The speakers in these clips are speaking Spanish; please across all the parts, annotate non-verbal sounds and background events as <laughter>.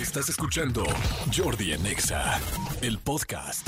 Estás escuchando Jordi en Exa, el podcast.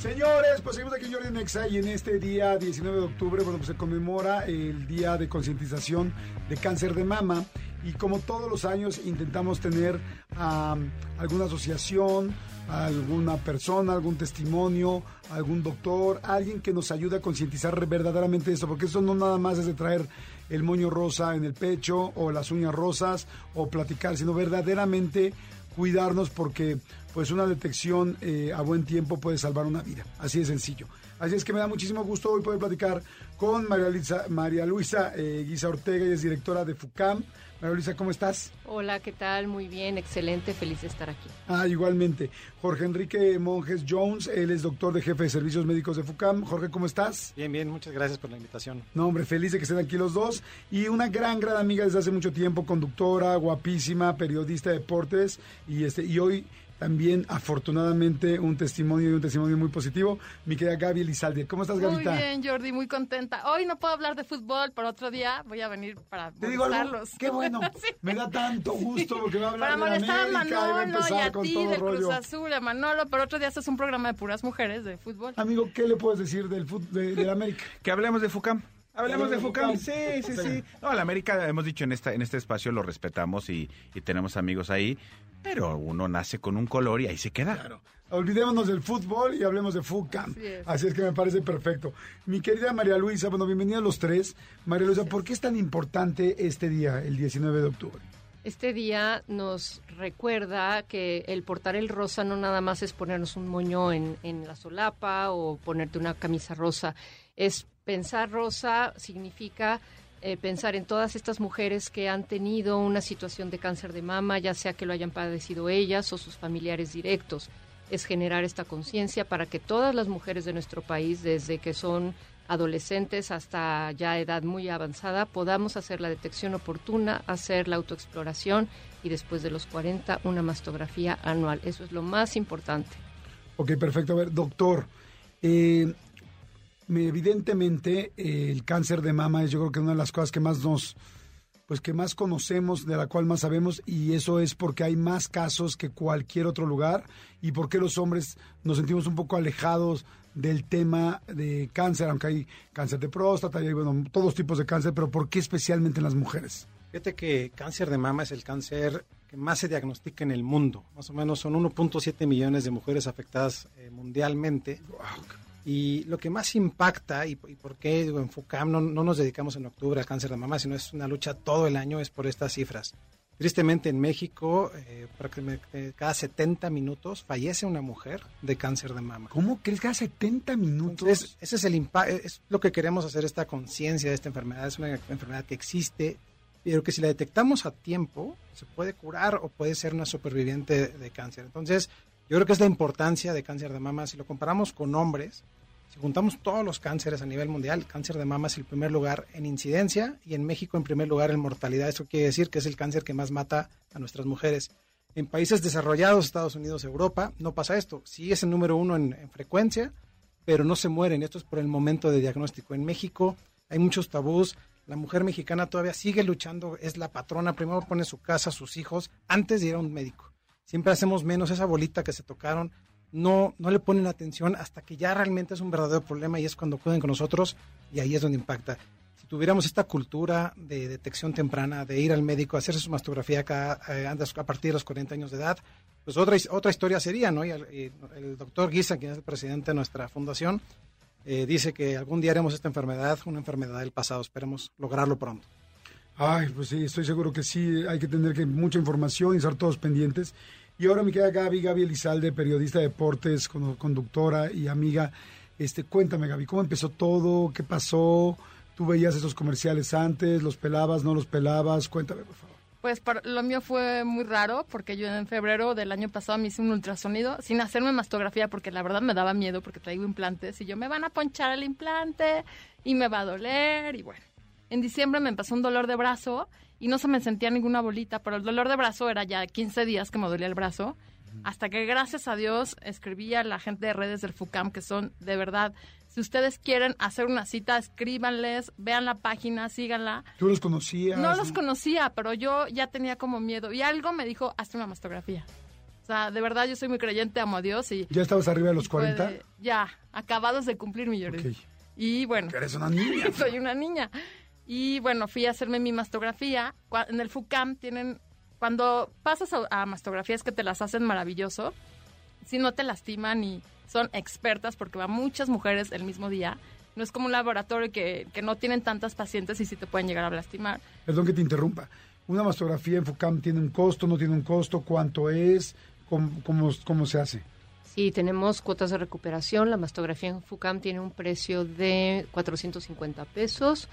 Señores, pues seguimos aquí en Jordi Nexa y en este día 19 de octubre, bueno, pues se conmemora el Día de Concientización de Cáncer de Mama y como todos los años intentamos tener alguna asociación, alguna persona, algún testimonio, algún doctor, alguien que nos ayude a concientizar verdaderamente eso, porque eso no nada más es de traer el moño rosa en el pecho o las uñas rosas o platicar, sino verdaderamente cuidarnos porque pues una detección eh, a buen tiempo puede salvar una vida. Así de sencillo. Así es que me da muchísimo gusto hoy poder platicar con María Luisa, María Luisa eh, Guisa Ortega, y es directora de FUCAM. María Luisa, ¿cómo estás? Hola, ¿qué tal? Muy bien, excelente, feliz de estar aquí. Ah, igualmente. Jorge Enrique Monjes Jones, él es doctor de jefe de servicios médicos de FUCAM. Jorge, ¿cómo estás? Bien, bien, muchas gracias por la invitación. No, hombre, feliz de que estén aquí los dos. Y una gran, gran amiga desde hace mucho tiempo, conductora, guapísima, periodista de deportes. Y, este, y hoy también afortunadamente un testimonio y un testimonio muy positivo. Mi querida Gaby Elizalde, ¿cómo estás, Gavita? Muy bien, Jordi, muy contenta. Hoy no puedo hablar de fútbol, pero otro día voy a venir para Te digo algo, qué bueno, <laughs> me da tanto gusto porque va a hablar Para molestar a de América y va a Manolo y empezar a con ti, todo del rollo. Cruz Azul, a Manolo, pero otro día haces un programa de puras mujeres de fútbol. Amigo, ¿qué le puedes decir del fut- de, del América? Que hablemos de FUCAM. Hablemos de FUCAM. Sí, sí, sí. No, la América, hemos dicho en, esta, en este espacio, lo respetamos y, y tenemos amigos ahí, pero uno nace con un color y ahí se queda. Claro. Olvidémonos del fútbol y hablemos de FUCAM. Así es. Así es que me parece perfecto. Mi querida María Luisa, bueno, bienvenida a los tres. María Luisa, ¿por qué es tan importante este día, el 19 de octubre? Este día nos recuerda que el portar el rosa no nada más es ponernos un moño en, en la solapa o ponerte una camisa rosa. Es pensar rosa significa eh, pensar en todas estas mujeres que han tenido una situación de cáncer de mama, ya sea que lo hayan padecido ellas o sus familiares directos. Es generar esta conciencia para que todas las mujeres de nuestro país, desde que son adolescentes hasta ya edad muy avanzada, podamos hacer la detección oportuna, hacer la autoexploración y después de los 40 una mastografía anual. Eso es lo más importante. Ok, perfecto. A ver, doctor, eh, evidentemente eh, el cáncer de mama es yo creo que una de las cosas que más nos, pues que más conocemos, de la cual más sabemos, y eso es porque hay más casos que cualquier otro lugar, y porque los hombres nos sentimos un poco alejados del tema de cáncer, aunque hay cáncer de próstata, y hay, bueno, todos tipos de cáncer, pero ¿por qué especialmente en las mujeres? Fíjate que cáncer de mama es el cáncer que más se diagnostica en el mundo. Más o menos son 1.7 millones de mujeres afectadas eh, mundialmente. Y lo que más impacta, y, y por qué digo, en FUCAM no, no nos dedicamos en octubre al cáncer de mama, sino es una lucha todo el año, es por estas cifras. Tristemente en México, eh, cada 70 minutos fallece una mujer de cáncer de mama. ¿Cómo crees que a 70 minutos? Entonces, ese es el impa- es lo que queremos hacer esta conciencia de esta enfermedad. Es una enfermedad que existe, pero que si la detectamos a tiempo, se puede curar o puede ser una superviviente de cáncer. Entonces, yo creo que es la importancia de cáncer de mama. Si lo comparamos con hombres, si juntamos todos los cánceres a nivel mundial, cáncer de mama es el primer lugar en incidencia y en México en primer lugar en mortalidad. Eso quiere decir que es el cáncer que más mata a nuestras mujeres. En países desarrollados, Estados Unidos, Europa, no pasa esto. Sí es el número uno en, en frecuencia, pero no se mueren. Esto es por el momento de diagnóstico. En México hay muchos tabús. La mujer mexicana todavía sigue luchando, es la patrona. Primero pone su casa, sus hijos, antes de ir a un médico. Siempre hacemos menos esa bolita que se tocaron. No, no le ponen atención hasta que ya realmente es un verdadero problema y es cuando acuden con nosotros y ahí es donde impacta. Si tuviéramos esta cultura de detección temprana, de ir al médico, hacerse su mastografía cada, eh, a partir de los 40 años de edad, pues otra, otra historia sería, ¿no? Y el, y el doctor Guisa, quien es el presidente de nuestra fundación, eh, dice que algún día haremos esta enfermedad una enfermedad del pasado. Esperemos lograrlo pronto. Ay, pues sí, estoy seguro que sí, hay que tener que mucha información y estar todos pendientes. Y ahora me queda Gaby, Gaby Elizalde, periodista de deportes, con- conductora y amiga. Este, cuéntame, Gaby, ¿cómo empezó todo? ¿Qué pasó? ¿Tú veías esos comerciales antes? ¿Los pelabas? ¿No los pelabas? Cuéntame, por favor. Pues lo mío fue muy raro porque yo en febrero del año pasado me hice un ultrasonido sin hacerme mastografía porque la verdad me daba miedo porque traigo implantes y yo me van a ponchar el implante y me va a doler y bueno. En diciembre me empezó un dolor de brazo y no se me sentía ninguna bolita, pero el dolor de brazo era ya 15 días que me dolía el brazo. Hasta que gracias a Dios escribí a la gente de redes del FUCAM que son de verdad Si ustedes quieren hacer una cita, escríbanles, vean la página, síganla. ¿Tú los conocías? No los conocía, pero yo ya tenía como miedo. Y algo me dijo, hazte una mastografía. O sea, de verdad yo soy muy creyente, amo a Dios y... ¿Ya estabas arriba de los fue 40? de- ya, acabados de cumplir mi Jordi. Y bueno, eres una niña. <laughs> soy una niña. Y bueno, fui a hacerme mi mastografía. En el FUCAM tienen, cuando pasas a, a mastografías que te las hacen maravilloso, si no te lastiman y son expertas porque van muchas mujeres el mismo día. No es como un laboratorio que, que no tienen tantas pacientes y sí te pueden llegar a lastimar. Perdón que te interrumpa. ¿Una mastografía en FUCAM tiene un costo, no tiene un costo? ¿Cuánto es? ¿Cómo, cómo, cómo se hace? Sí, tenemos cuotas de recuperación. La mastografía en FUCAM tiene un precio de 450 pesos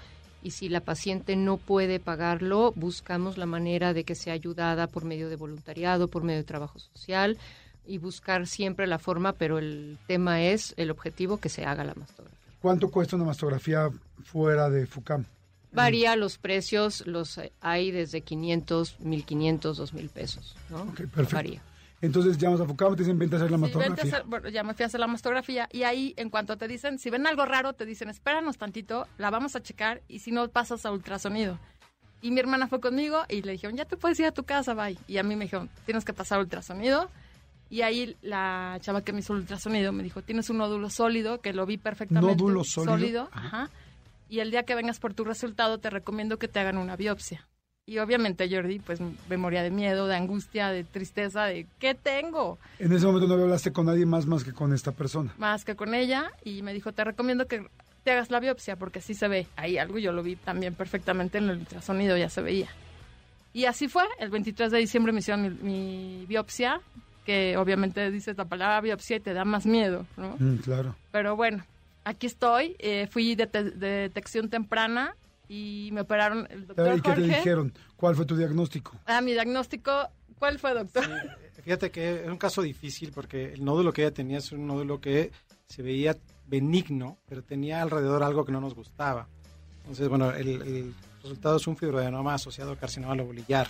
y si la paciente no puede pagarlo, buscamos la manera de que sea ayudada por medio de voluntariado, por medio de trabajo social y buscar siempre la forma, pero el tema es el objetivo que se haga la mastografía. ¿Cuánto cuesta una mastografía fuera de FUCAM? Varía los precios, los hay desde 500, 1500, 2000 pesos, ¿no? Perfecto. Varía. Entonces llamas a FUCAM, te dicen, vente a hacer la Sí, vente a mastografía. hacer- bueno, ya me fui a hacer la mastografía y ahí en cuanto te dicen, si ven algo raro, te dicen, espéranos tantito, la vamos a checar y si no pasas a ultrasonido. Y mi hermana fue conmigo y le dijeron, ya te puedes ir a tu casa, bye. Y a mí me dijeron, tienes que pasar ultrasonido. Y ahí la chava que me hizo el ultrasonido me dijo, tienes un nódulo sólido, que lo vi perfectamente. ¿Nódulo sólido? ajá. Y el día que vengas por tu resultado, te recomiendo que te hagan una biopsia. Y obviamente Jordi, pues me moría de miedo, de angustia, de tristeza, de ¿qué tengo? En ese momento no hablaste con nadie más más que con esta persona. Más que con ella. Y me dijo, te recomiendo que te hagas la biopsia porque sí se ve. Ahí algo yo lo vi también perfectamente en el ultrasonido, ya se veía. Y así fue. El 23 de diciembre me hicieron mi, mi biopsia, que obviamente dices la palabra biopsia y te da más miedo, ¿no? Mm, claro. Pero bueno, aquí estoy. eh, fui de, te- de detección temprana y me operaron el doctor ¿Y qué te Jorge. dijeron? ¿Cuál fue tu diagnóstico? Ah, mi diagnóstico. ¿Cuál fue, doctor? Fíjate que es un caso difícil porque el nódulo que ella tenía es un nódulo que se veía benigno, pero tenía alrededor algo que no nos gustaba. Entonces, bueno, el, el resultado es un fibroadenoma asociado a carcinoma lobolillar.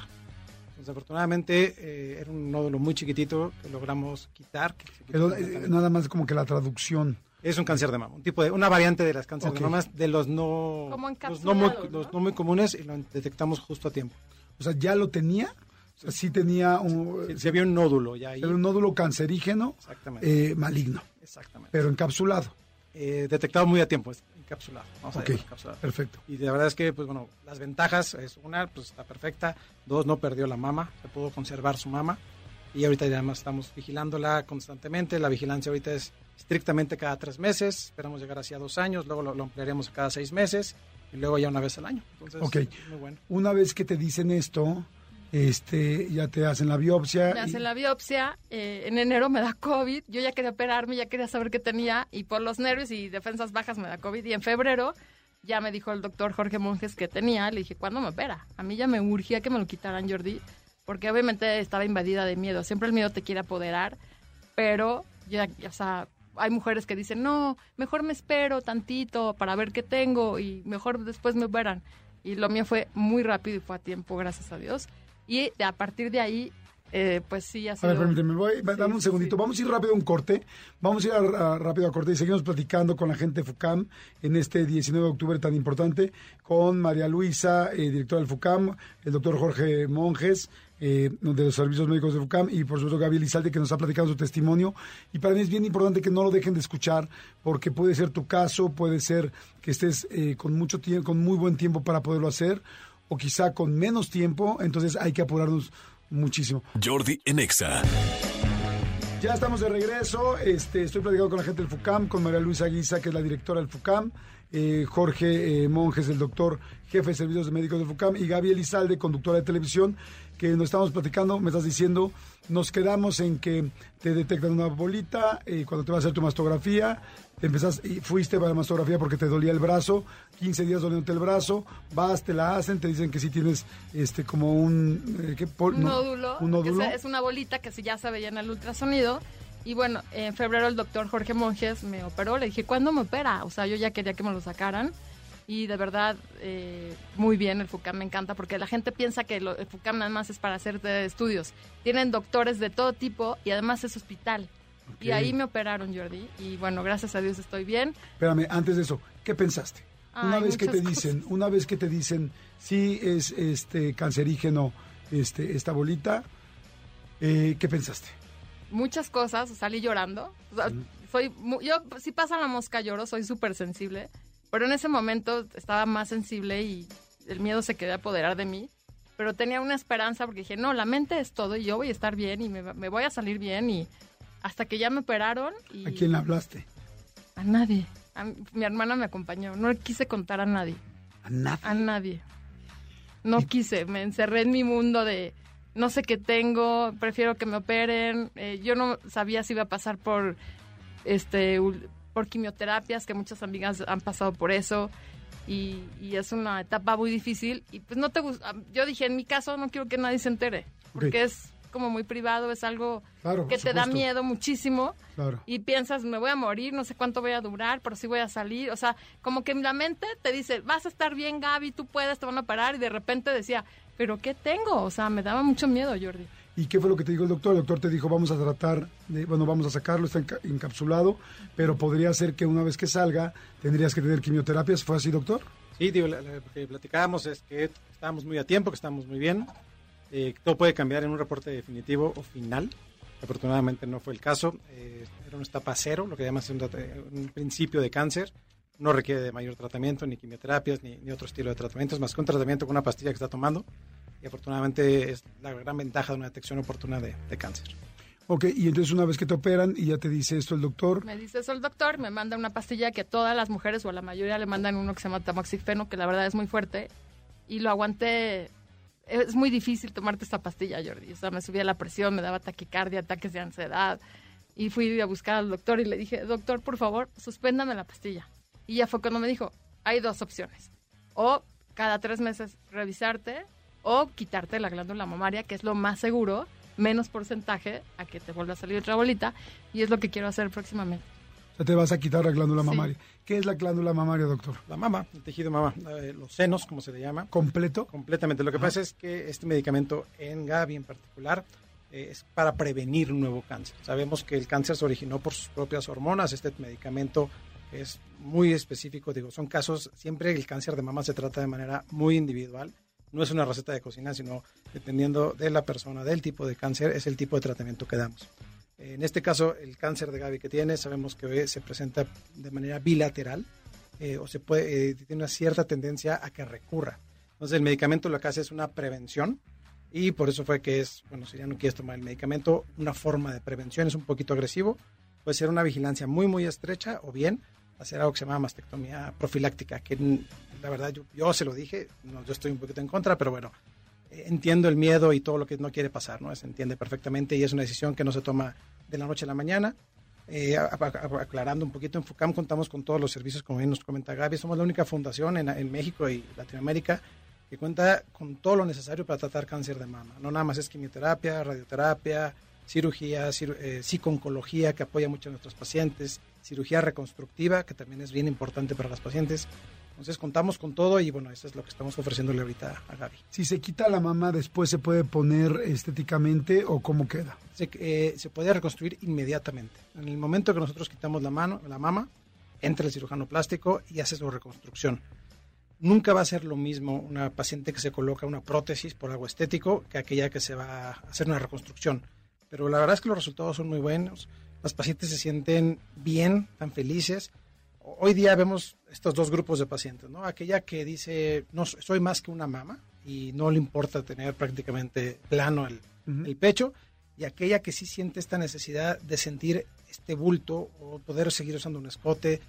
Entonces, afortunadamente, eh, era un nódulo muy chiquitito que logramos quitar. que Pero, eh, nada más como que la traducción. Es un cáncer de mama, un tipo de, una variante de las cánceres de mama de los no, los no, muy, encapsulados, ¿no? los no muy comunes y lo detectamos justo a tiempo. O sea, ¿ya lo tenía? O sea, sí tenía un, Si había un nódulo ya ahí. era un nódulo cancerígeno Exactamente. eh, maligno, exactamente. pero encapsulado. Eh, detectado muy a tiempo, encapsulado. Vamos a encapsulado. perfecto. Y de verdad es que, pues bueno, las ventajas es una, pues está perfecta. Dos, no perdió la mama, se pudo conservar su mama. Y ahorita ya además estamos vigilándola constantemente. La vigilancia ahorita es estrictamente cada tres meses. Esperamos llegar hacia dos años, luego lo, lo ampliaremos a cada seis meses y luego ya una vez al año. Entonces, Ok. muy bueno. Una vez que te dicen esto, este, ya te hacen la biopsia. Me y- hacen la biopsia, eh, en enero me da COVID, yo ya quería operarme, ya quería saber qué tenía y por los nervios y defensas bajas me da COVID y en febrero ya me dijo el doctor Jorge Monjes que tenía, le dije, ¿cuándo me opera? A mí ya me urgía que me lo quitaran Jordi, porque obviamente estaba invadida de miedo, siempre el miedo te quiere apoderar, pero ya, o sea, hay mujeres que dicen, no, mejor me espero tantito para ver qué tengo y mejor después me operan. Y lo mío fue muy rápido y fue a tiempo, gracias a Dios. Y a partir de ahí, eh, pues sí, ha A ver, permíteme, voy, Sí, dame un segundito. sí. Vamos a ir rápido a un corte. Vamos a ir a- a- rápido a corte y seguimos platicando con la gente de FUCAM en este 19 de octubre tan importante, con María Luisa, eh, directora del FUCAM, el doctor Jorge Monjes, eh, de los servicios médicos de FUCAM, y por supuesto Gaby Elizalde, que nos ha platicado su testimonio. Y para mí es bien importante que no lo dejen de escuchar, porque puede ser tu caso, puede ser que estés eh, con mucho tiempo, con muy buen tiempo para poderlo hacer, o quizá con menos tiempo, entonces hay que apurarnos muchísimo. Jordi en Exa. Ya estamos de regreso. Este, estoy platicando con la gente del FUCAM, con María Luisa Guisa, que es la directora del FUCAM, eh, Jorge eh, Monjes, el doctor jefe de servicios médicos del FUCAM, y Gaby Elizalde, conductora de televisión, que nos estamos platicando, me estás diciendo, nos quedamos en que te detectan una bolita eh, cuando te vas a hacer tu mastografía, te empezás, y fuiste para la mastografía porque te dolía el brazo, 15 días doliéndote el brazo, vas, te la hacen, te dicen que sí tienes este como un... eh, ¿qué? Un no, nódulo, Un que nódulo. se- es una bolita que sí ya se veía en el ultrasonido. Y bueno, en febrero el doctor Jorge Monjes me operó. Le dije, ¿cuándo me opera? O sea, yo ya quería que me lo sacaran. Y de verdad, eh, muy bien, el FUCAM me encanta porque la gente piensa que lo- el FUCAM nada más es para hacerte estudios. Tienen doctores de todo tipo y además es hospital. Y ahí me operaron, Jordi. Y bueno, gracias a Dios estoy bien. Espérame, antes de eso, ¿qué pensaste? una Ay, vez que te dicen, cosas. una vez que te dicen, sí es este cancerígeno este, esta bolita, eh, ¿qué pensaste? Muchas cosas, salí llorando. O sea, soy yo si pasa la mosca lloro, soy súper sensible, pero en ese momento estaba más sensible y el miedo se quedó a apoderar de mí. Pero tenía una esperanza porque dije, no, la mente es todo y yo voy a estar bien y me, voy a salir bien y hasta que ya me operaron y ¿A quién le hablaste? a nadie. A mi, mi hermana me acompañó, no quise contar a nadie, A nadie. a nadie. No quise, me encerré en mi mundo de no sé qué tengo, prefiero que me operen. Eh, yo no sabía si iba a pasar por este por quimioterapias, que muchas amigas han pasado por eso. Y, y es una etapa muy difícil. Y pues no te gusta. Yo dije, en mi caso no quiero que nadie se entere. Porque es como muy privado, es algo Claro, que te da miedo muchísimo Claro. y piensas, me voy a morir, no sé cuánto voy a durar, pero sí voy a salir. O sea, como que la mente te dice, vas a estar bien, Gaby, tú puedes, te van a parar. Y de repente decía, ¿pero qué tengo? O sea, me daba mucho miedo, Jordi. ¿Y qué fue lo que te dijo el doctor? El doctor te dijo, vamos a tratar, de, bueno, vamos a sacarlo, está enca- encapsulado, pero podría ser que una vez que salga tendrías que tener quimioterapias. ¿Fue así, doctor? Sí, digo, lo que platicábamos es que estábamos muy a tiempo, que estábamos muy bien. eh, todo puede cambiar en un reporte definitivo o final. Afortunadamente no fue el caso. eh, era una etapa cero, lo que llaman un, un principio de cáncer. No requiere de mayor tratamiento, ni quimioterapias, ni, ni otro estilo de tratamientos, más que un tratamiento con una pastilla que está tomando. Y afortunadamente es la gran ventaja de una detección oportuna de, de cáncer. Ok, y entonces una vez que te operan y ya te dice esto el doctor, Me dice eso el doctor, me manda una pastilla que todas las mujeres o a la mayoría le mandan uno que se llama tamoxifeno, que la verdad es muy fuerte. Y lo aguanté. Es muy difícil tomarte esta pastilla, Jordi. O sea, me subía la presión, me daba taquicardia, ataques de ansiedad. Y fui a buscar al doctor y le dije, doctor, por favor, suspéndame la pastilla. Y ya fue cuando me dijo, hay dos opciones. O cada tres meses revisarte o quitarte la glándula mamaria, que es lo más seguro, menos porcentaje a que te vuelva a salir otra bolita. Y es lo que quiero hacer próximamente. ya te vas a quitar la glándula Sí. mamaria. ¿Qué es la glándula mamaria, doctor? La mama, el tejido mama, eh, los senos, como se le llama. ¿Completo? Completamente. Lo que pasa es que este medicamento en Gavi en particular eh, es para prevenir un nuevo cáncer. Sabemos que el cáncer se originó por sus propias hormonas. Este medicamento es muy específico. Digo, son casos, siempre el cáncer de mama se trata de manera muy individual. No es una receta de cocina, sino dependiendo de la persona, del tipo de cáncer, es el tipo de tratamiento que damos. En este caso, el cáncer de Gavi que tiene, sabemos que se presenta de manera bilateral eh, o se puede, eh, tiene una cierta tendencia a que recurra. Entonces, el medicamento lo que hace es una prevención y por eso fue que es, bueno, si ya no quieres tomar el medicamento, una forma de prevención es un poquito agresivo. Puede ser una vigilancia muy, muy estrecha o bien hacer algo que se llama mastectomía profiláctica, que la verdad yo, yo se lo dije, no, yo estoy un poquito en contra, pero bueno, eh, entiendo el miedo y todo lo que no quiere pasar, ¿no? Se entiende perfectamente y es una decisión que no se toma de la noche a la mañana. Eh, aclarando un poquito, en FUCAM contamos con todos los servicios, como bien nos comenta Gaby, somos la única fundación en, en México y Latinoamérica que cuenta con todo lo necesario para tratar cáncer de mama. No nada más es quimioterapia, radioterapia, cirugía, ciru- eh, psicooncología, que apoya mucho a nuestros pacientes, cirugía reconstructiva, que también es bien importante para las pacientes. Entonces contamos con todo y bueno, eso es lo que estamos ofreciéndole ahorita a Gaby. Si se quita la mama, después se puede poner estéticamente o cómo queda. se, eh, se puede reconstruir inmediatamente. En el momento que nosotros quitamos la mano, la mama, entra el cirujano plástico y hace su reconstrucción. Nunca va a ser lo mismo una paciente que se coloca una prótesis por algo estético que aquella que se va a hacer una reconstrucción. Pero la verdad es que los resultados son muy buenos. Las pacientes se sienten bien, tan felices. Hoy día vemos estos dos grupos de pacientes, ¿no? Aquella que dice, no, soy más que una mama y no le importa tener prácticamente plano el, el pecho y aquella que sí siente esta necesidad de sentir este bulto o poder seguir usando un escote.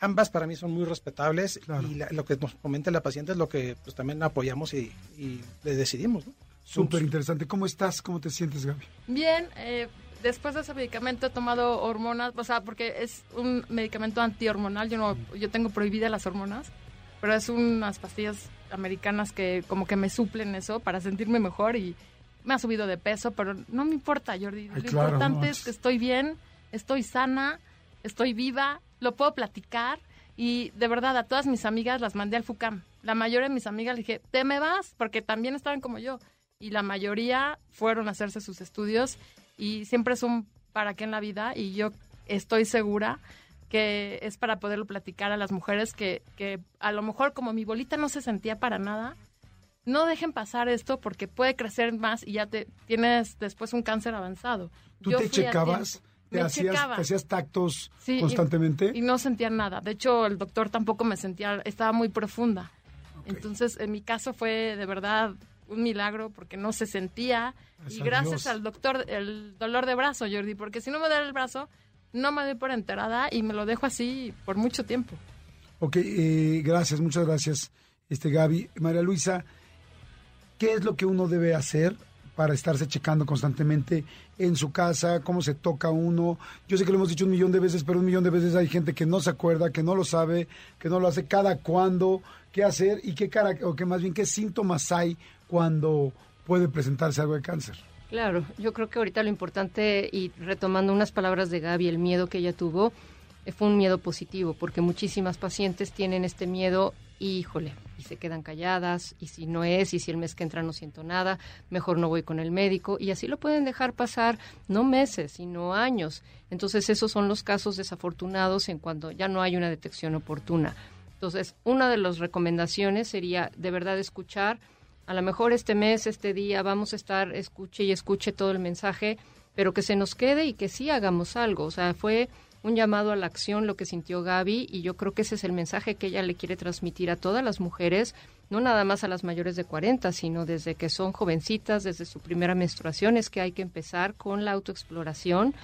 Ambas para mí son muy respetables Claro. y la- lo que nos comenta la paciente es lo que pues también apoyamos y, y le decidimos. ¿no? Súper interesante. ¿Cómo estás? ¿Cómo te sientes, Gaby? Bien, eh, después de ese medicamento he tomado hormonas, o sea, porque es un medicamento antihormonal, yo no, yo tengo prohibidas las hormonas, pero es unas pastillas americanas que como que me suplen eso para sentirme mejor y me ha subido de peso, pero no me importa, Jordi. Ay, lo claro, importante no, es que estoy bien, estoy sana, estoy viva, lo puedo platicar y de verdad a todas mis amigas las mandé al FUCAM. La mayoría de mis amigas le dije, te me vas, porque también estaban como yo. Y la mayoría fueron a hacerse sus estudios y siempre es un para qué en la vida y yo estoy segura que es para poderlo platicar a las mujeres que, que a lo mejor como mi bolita no se sentía para nada, no dejen pasar esto porque puede crecer más y ya te tienes después un cáncer avanzado. ¿Tú Yo te checabas? ¿Te hacías, te hacías tactos Sí, constantemente? Y, no sentía nada. De hecho, el doctor tampoco me sentía, estaba muy profunda. Entonces, en mi caso fue de verdad un milagro porque no se sentía. Gracias y gracias al doctor, el dolor de brazo, Jordi, porque si no me duele el brazo, no me doy por enterada y me lo dejo así por mucho tiempo. Ok, eh, gracias, muchas gracias, este Gaby. María Luisa, ¿qué es lo que uno debe hacer para estarse checando constantemente en su casa? ¿Cómo se toca uno? Yo sé que lo hemos dicho un millón de veces, pero un millón de veces hay gente que no se acuerda, que no lo sabe, que no lo hace cada cuándo, qué hacer y qué cara, o que más bien qué síntomas hay cuando puede presentarse algo de cáncer. Claro, yo creo que ahorita lo importante, y retomando unas palabras de Gaby, el miedo que ella tuvo, eh, fue un miedo positivo, porque muchísimas pacientes tienen este miedo y, híjole, y se quedan calladas, y si no es, y si el mes que entra no siento nada, mejor no voy con el médico, y así lo pueden dejar pasar no meses, sino años. Entonces, esos son los casos desafortunados en cuando ya no hay una detección oportuna. Entonces, una de las recomendaciones sería de verdad escuchar a lo mejor este mes, este día, vamos a estar escuche y escuche todo el mensaje, pero que se nos quede y que sí hagamos algo. O sea, fue un llamado a la acción lo que sintió Gaby y yo creo que ese es el mensaje que ella le quiere transmitir a todas las mujeres, no nada más a las mayores de 40, sino desde que son jovencitas, desde su primera menstruación, es que hay que empezar con la autoexploración.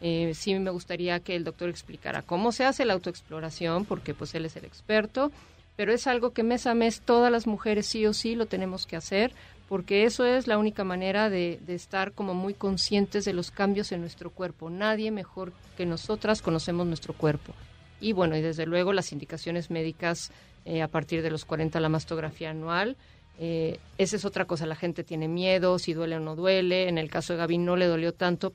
Eh, sí me gustaría que el doctor explicara cómo se hace la autoexploración, porque pues él es el experto, pero es algo que mes a mes todas las mujeres sí o sí lo tenemos que hacer, porque eso es la única manera de, estar como muy conscientes de los cambios en nuestro cuerpo. Nadie mejor que nosotras conocemos nuestro cuerpo. Y bueno, y desde luego las indicaciones médicas eh, a partir de los 40 la mastografía anual. Eh, esa es otra cosa, la gente tiene miedo, si duele o no duele. En el caso de Gaby no le dolió tanto.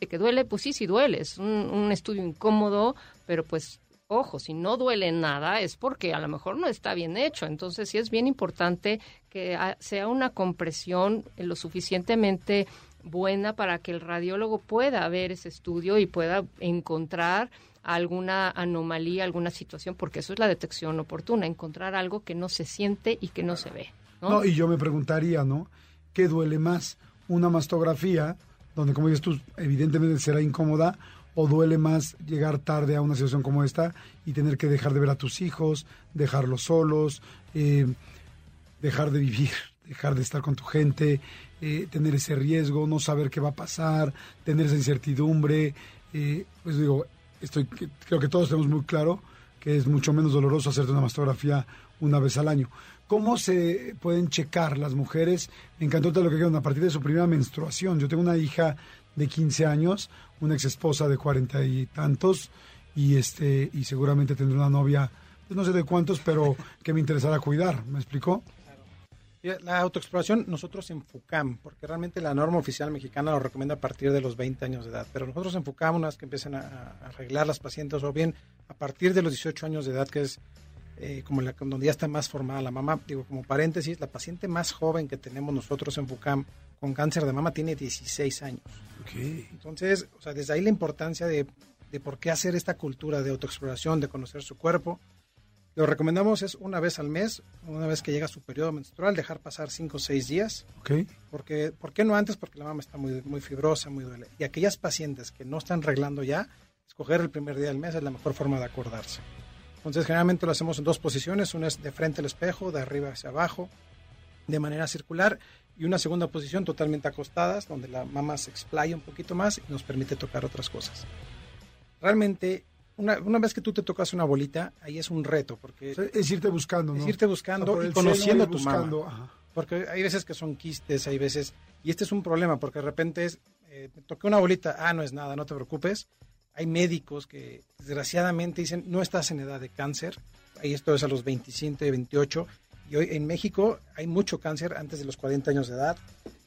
¿De que duele? Pues sí, sí duele. Es un estudio incómodo, pero pues ojo, si no duele nada es porque a lo mejor no está bien hecho. Entonces sí es bien importante que sea una compresión lo suficientemente buena para que el radiólogo pueda ver ese estudio y pueda encontrar alguna anomalía, alguna situación, porque eso es la detección oportuna, encontrar algo que no se siente y que no se ve. ¿no? No, y yo me preguntaría, ¿no? ¿Qué duele más? ¿Una mastografía, donde como dices tú, evidentemente será incómoda, o duele más llegar tarde a una situación como esta y tener que dejar de ver a tus hijos, dejarlos solos, eh, dejar de vivir, <laughs> dejar de estar con tu gente, eh, tener ese riesgo, no saber qué va a pasar, tener esa incertidumbre? eh, pues digo, estoy, creo que todos tenemos muy claro que es mucho menos doloroso hacerte una mastografía una vez al año. ¿Cómo se pueden checar las mujeres? Me encantó todo lo que dijeron a partir de su primera menstruación. Yo tengo una hija de 15 años, una ex esposa de cuarenta y tantos, y este, y seguramente tendré una novia, pues no sé de cuántos, pero <laughs> que me interesará cuidar. ¿Me explicó? La autoexploración, nosotros en FUCAM, porque realmente la norma oficial mexicana lo recomienda a partir de los 20 años de edad, pero nosotros en FUCAM, una vez que empiecen a, a arreglar las pacientes, o bien a partir de los 18 años de edad, que es eh, como la, donde ya está más formada la mamá, digo, como paréntesis, la paciente más joven que tenemos nosotros en FUCAM con cáncer de mama tiene 16 años. Entonces, o sea, desde ahí la importancia de, de por qué hacer esta cultura de autoexploración, de conocer su cuerpo. Lo recomendamos es una vez al mes, una vez que llega su periodo menstrual, dejar pasar 5 o 6 días. ¿Ok? Porque, ¿Por qué no antes? Porque la mama está muy, muy fibrosa, muy duele. Y aquellas pacientes que no están arreglando ya, escoger el primer día del mes es la mejor forma de acordarse. Entonces, generalmente lo hacemos en dos posiciones. Una es de frente al espejo, de arriba hacia abajo, de manera circular. Y una segunda posición totalmente acostadas, donde la mama se explaya un poquito más y nos permite tocar otras cosas. Realmente, una, una vez que tú te tocas una bolita, ahí es un reto, porque O sea, es irte buscando, ¿no? es irte buscando Por y el conociendo seno, tu ajá. Porque hay veces que son quistes, hay veces... Y este es un problema, porque de repente es, eh, toqué una bolita, ah, no es nada, no te preocupes. Hay médicos que desgraciadamente dicen, no estás en edad de cáncer. Ahí esto es a los 25 y 28. Y hoy en México hay mucho cáncer antes de los 40 años de edad.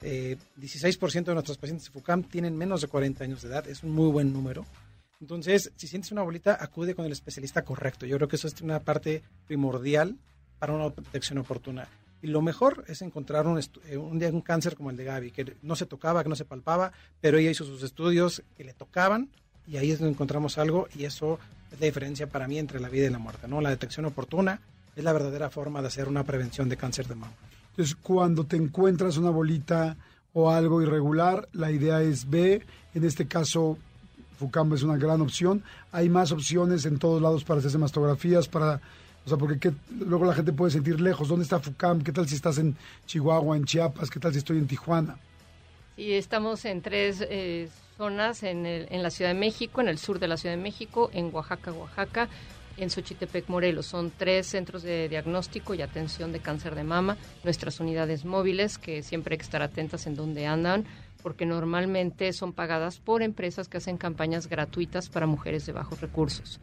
Eh, 16% de nuestros pacientes de FUCAM tienen menos de 40 años de edad. Es un muy buen número. Entonces, si sientes una bolita, acude con el especialista correcto. Yo creo que eso es una parte primordial para una detección oportuna. Y lo mejor es encontrar un, eh, un, un cáncer como el de Gaby, que no se tocaba, que no se palpaba, pero ella hizo sus estudios que le tocaban y ahí es donde encontramos algo y eso es la diferencia para mí entre la vida y la muerte. ¿no? La detección oportuna es la verdadera forma de hacer una prevención de cáncer de mama. Entonces, cuando te encuentras una bolita o algo irregular, la idea es ve, en este caso Fucam es una gran opción. Hay más opciones en todos lados para hacerse mastografías, para, o sea, porque qué- luego la gente puede sentir lejos. ¿Dónde está Fucam? ¿Qué tal si estás en Chihuahua, en Chiapas? ¿Qué tal si estoy en Tijuana? Sí, estamos en tres eh, zonas, en, el- en la Ciudad de México, en el sur de la Ciudad de México, en Oaxaca, Oaxaca, en Xochitepec, Morelos. Son tres centros de diagnóstico y atención de cáncer de mama, nuestras unidades móviles, que siempre hay que estar atentas en dónde andan, porque normalmente son pagadas por empresas que hacen campañas gratuitas para mujeres de bajos recursos.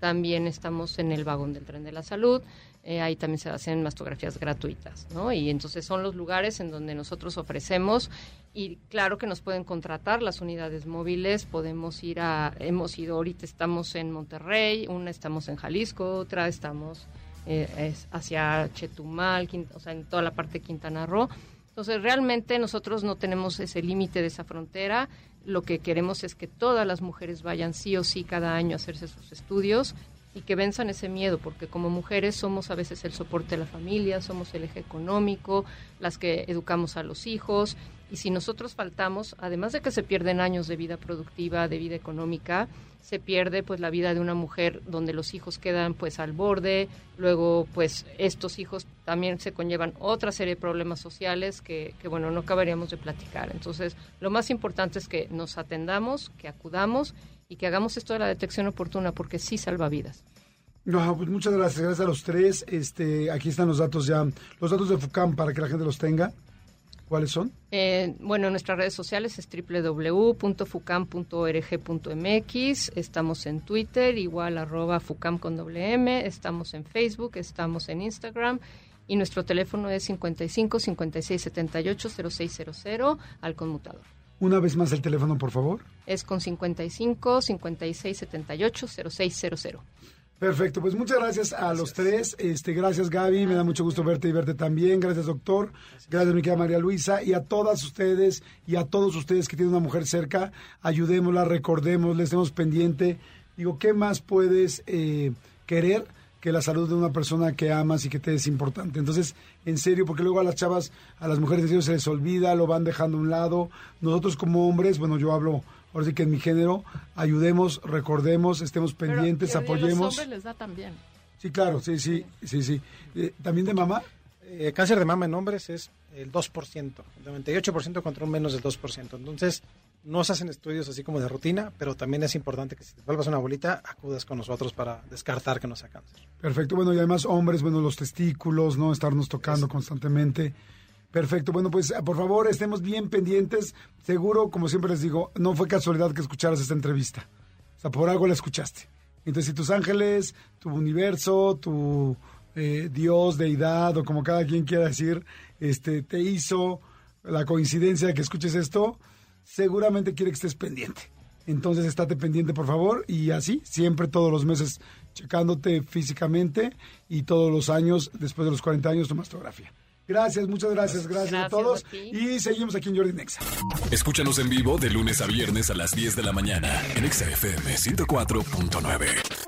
También estamos en el vagón del tren de la salud, eh, ahí también se hacen mastografías gratuitas, ¿no? Y entonces son los lugares en donde nosotros ofrecemos y claro que nos pueden contratar las unidades móviles, podemos ir a, hemos ido, ahorita estamos en Monterrey, una estamos en Jalisco, otra estamos eh, es hacia Chetumal, o sea, en toda la parte de Quintana Roo. Entonces, realmente nosotros no tenemos ese límite de esa frontera. Lo que queremos es que todas las mujeres vayan sí o sí cada año a hacerse sus estudios y que venzan ese miedo, porque como mujeres somos a veces el soporte de la familia, somos el eje económico, las que educamos a los hijos, y si nosotros faltamos, además de que se pierden años de vida productiva, de vida económica, se pierde pues la vida de una mujer donde los hijos quedan pues al borde, luego pues estos hijos también se conllevan otra serie de problemas sociales que, que bueno, no acabaríamos de platicar. Entonces, lo más importante es que nos atendamos, que acudamos y que hagamos esto de la detección oportuna porque sí salva vidas. No, pues muchas gracias, gracias a los tres. Este, aquí están los datos ya, los datos de FUCAM para que la gente los tenga. ¿Cuáles son? Eh, bueno, en nuestras redes sociales es www.fucam.org.mx, estamos en Twitter, igual arroba fucam con doble M, estamos en Facebook, estamos en Instagram y nuestro teléfono es 55 56 78 0600 al conmutador. Una vez más el teléfono, por favor. Es con 55 56 78 0600. Perfecto, pues muchas gracias a los tres. Este, gracias Gaby, me da mucho gusto verte y verte también. Gracias doctor, gracias mi querida María Luisa y a todas ustedes y a todos ustedes que tienen una mujer cerca, ayudémosla, recordémosla, estemos pendiente. Digo, ¿qué más puedes eh, querer que la salud de una persona que amas y que te es importante? Entonces, en serio, porque luego a las chavas, a las mujeres en serio se les olvida, lo van dejando a un lado. Nosotros como hombres, bueno, yo hablo ahora sí que en mi género, ayudemos, recordemos, estemos pendientes, Pero, y a los apoyemos. hombres les da también. Sí, claro, sí, sí, sí, sí. Eh, ¿También de mamá? Eh, cáncer de mama en hombres es el 2%, el 98% contra un menos del 2%. Entonces, no se hacen estudios así como de rutina, pero también es importante que si te vuelvas una bolita, acudas con nosotros para descartar que no sea cáncer. Perfecto, bueno, y además hombres, bueno, los testículos, ¿no? Estarnos tocando constantemente. Perfecto, bueno, pues por favor estemos bien pendientes. Seguro, como siempre les digo, no fue casualidad que escucharas esta entrevista. O sea, por algo la escuchaste. Entonces, si tus ángeles, tu universo, tu eh, Dios, deidad, o como cada quien quiera decir, este, te hizo la coincidencia de que escuches esto, seguramente quiere que estés pendiente. Entonces, estate pendiente, por favor, y así, siempre todos los meses checándote físicamente y todos los años, después de los 40 años, tu mastografía. Gracias, muchas gracias, gracias, a Gracias todos. a ti. Y seguimos aquí en Jordi Nexa. Escúchanos en vivo de lunes a viernes a las 10 de la mañana en Exa FM 104.9.